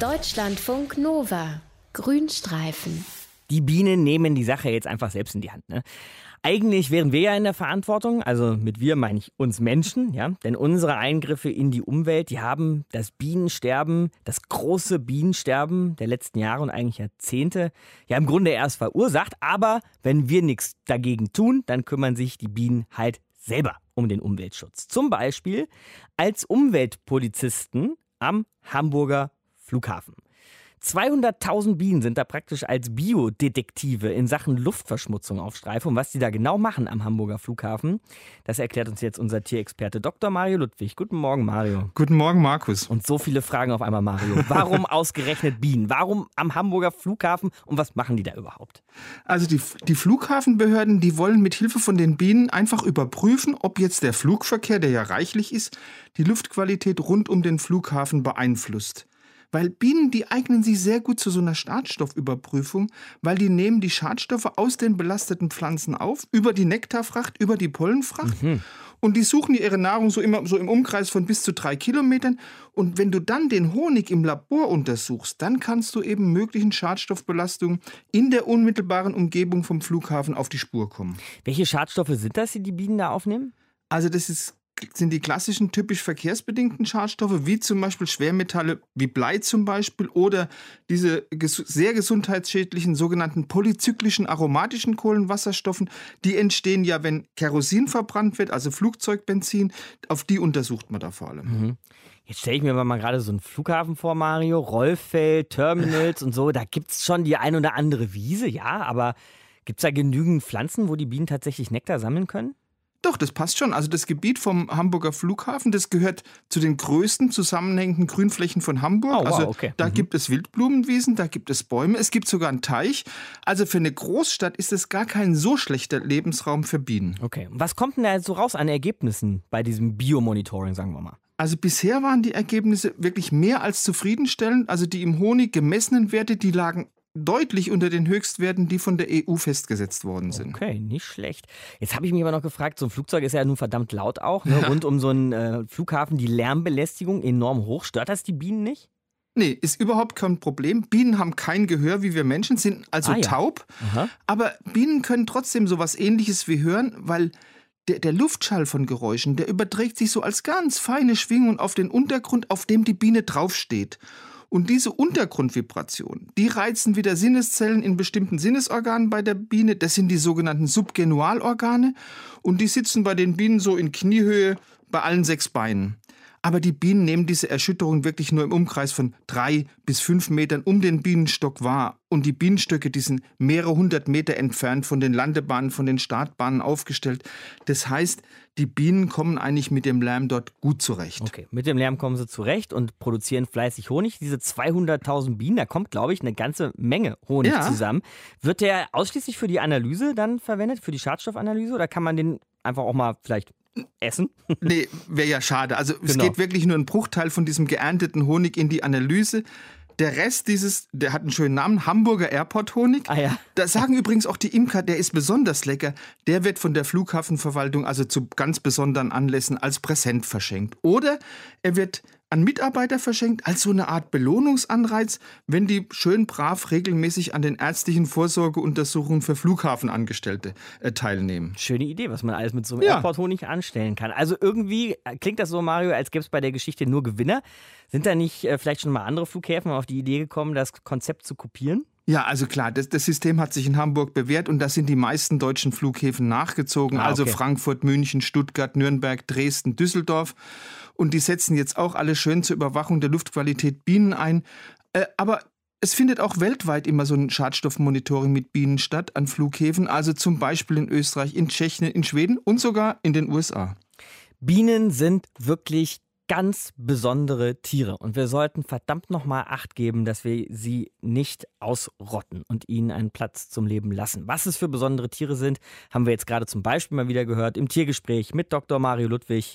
Deutschlandfunk Nova. Grünstreifen. Die Bienen nehmen die Sache jetzt einfach selbst in die Hand. Ne? Eigentlich wären wir ja in der Verantwortung, also mit wir meine ich uns Menschen, ja, denn unsere Eingriffe in die Umwelt, die haben das Bienensterben, das große Bienensterben der letzten Jahre und eigentlich Jahrzehnte ja im Grunde erst verursacht, aber wenn wir nichts dagegen tun, dann kümmern sich die Bienen halt selber um den Umweltschutz. Zum Beispiel als Umweltpolizisten am Hamburger Flughafen. 200.000 Bienen sind da praktisch als Biodetektive in Sachen Luftverschmutzung auf Streife. Und was die da genau machen am Hamburger Flughafen, das erklärt uns jetzt unser Tierexperte Dr. Mario Ludwig. Guten Morgen, Mario. Guten Morgen, Markus. Und so viele Fragen auf einmal, Mario. Warum ausgerechnet Bienen? Warum am Hamburger Flughafen und was machen die da überhaupt? Also die, die Flughafenbehörden, die wollen mit Hilfe von den Bienen einfach überprüfen, ob jetzt der Flugverkehr, der ja reichlich ist, die Luftqualität rund um den Flughafen beeinflusst. Weil Bienen, die eignen sich sehr gut zu so einer Schadstoffüberprüfung, weil die nehmen die Schadstoffe aus den belasteten Pflanzen auf, über die Nektarfracht, über die Pollenfracht. Mhm. Und die suchen ihre Nahrung so immer so im Umkreis von bis zu drei Kilometern. Und wenn du dann den Honig im Labor untersuchst, dann kannst du eben möglichen Schadstoffbelastungen in der unmittelbaren Umgebung vom Flughafen auf die Spur kommen. Welche Schadstoffe sind das, die die Bienen da aufnehmen? Also das ist sind die klassischen typisch verkehrsbedingten Schadstoffe, wie zum Beispiel Schwermetalle, wie Blei zum Beispiel, oder diese sehr gesundheitsschädlichen sogenannten polyzyklischen aromatischen Kohlenwasserstoffen, die entstehen ja, wenn Kerosin verbrannt wird, also Flugzeugbenzin, auf die untersucht man da vor allem. Mhm. Jetzt stelle ich mir mal gerade so einen Flughafen vor, Mario, Rollfeld, Terminals und so, da gibt es schon die ein oder andere Wiese, ja, aber gibt es da genügend Pflanzen, wo die Bienen tatsächlich Nektar sammeln können? Doch, das passt schon. Also das Gebiet vom Hamburger Flughafen, das gehört zu den größten zusammenhängenden Grünflächen von Hamburg. Oh, wow, also okay. da mhm. gibt es Wildblumenwiesen, da gibt es Bäume, es gibt sogar einen Teich. Also für eine Großstadt ist es gar kein so schlechter Lebensraum für Bienen. Okay. Was kommt denn da so raus an Ergebnissen bei diesem Biomonitoring, sagen wir mal? Also bisher waren die Ergebnisse wirklich mehr als zufriedenstellend. Also die im Honig gemessenen Werte, die lagen deutlich unter den Höchstwerten, die von der EU festgesetzt worden sind. Okay, nicht schlecht. Jetzt habe ich mich aber noch gefragt, so ein Flugzeug ist ja nun verdammt laut auch. Ne? Rund um so einen äh, Flughafen die Lärmbelästigung enorm hoch. Stört das die Bienen nicht? Nee, ist überhaupt kein Problem. Bienen haben kein Gehör wie wir Menschen, sind also ah, ja. taub. Aha. Aber Bienen können trotzdem sowas ähnliches wie hören, weil der, der, Luftschall von Geräuschen, der überträgt sich so als ganz feine Schwingung auf den Untergrund, auf dem die Biene draufsteht. Und diese Untergrundvibration, die reizen wieder Sinneszellen in bestimmten Sinnesorganen bei der Biene. Das sind die sogenannten Subgenualorgane. Und die sitzen bei den Bienen so in Kniehöhe bei allen sechs Beinen. Aber die Bienen nehmen diese Erschütterung wirklich nur im Umkreis von drei bis fünf Metern um den Bienenstock wahr. Und die Bienenstöcke, die sind mehrere hundert Meter entfernt von den Landebahnen, von den Startbahnen aufgestellt. Das heißt, die Bienen kommen eigentlich mit dem Lärm dort gut zurecht. Okay, mit dem Lärm kommen sie zurecht und produzieren fleißig Honig. Diese 200.000 Bienen, da kommt, glaube ich, eine ganze Menge Honig ja. zusammen. Wird der ausschließlich für die Analyse dann verwendet, für die Schadstoffanalyse? Oder kann man den einfach auch mal vielleicht essen? Nee, wäre ja schade. Also genau. es geht wirklich nur ein Bruchteil von diesem geernteten Honig in die Analyse. Der Rest dieses, der hat einen schönen Namen, Hamburger Airport Honig. Ah ja. Da sagen übrigens auch die Imker, der ist besonders lecker. Der wird von der Flughafenverwaltung also zu ganz besonderen Anlässen als Präsent verschenkt. Oder er wird an Mitarbeiter verschenkt, als so eine Art Belohnungsanreiz, wenn die schön brav regelmäßig an den ärztlichen Vorsorgeuntersuchungen für Flughafenangestellte äh, teilnehmen. Schöne Idee, was man alles mit so einem ja. Airport-Honig anstellen kann. Also irgendwie klingt das so, Mario, als gäbe es bei der Geschichte nur Gewinner. Sind da nicht äh, vielleicht schon mal andere Flughäfen auf die Idee gekommen, das Konzept zu kopieren? Ja, also klar, das, das, System hat sich in Hamburg bewährt und da sind die meisten deutschen Flughäfen nachgezogen. Ah, also okay. Also Frankfurt, München, Stuttgart, Nürnberg, Dresden, Düsseldorf. Und die setzen jetzt auch alle schön zur Überwachung der Luftqualität Bienen ein. Äh, aber es findet auch weltweit immer so ein Schadstoffmonitoring mit Bienen statt an Flughäfen, also zum Beispiel in Österreich, in Tschechien, in Schweden und sogar in den USA. Bienen sind wirklich ganz besondere Tiere und wir sollten verdammt nochmal Acht geben, dass wir sie nicht ausrotten und ihnen einen Platz zum Leben lassen. Was es für besondere Tiere sind, haben wir jetzt gerade zum Beispiel mal wieder gehört im Tiergespräch mit Dr. Mario Ludwig.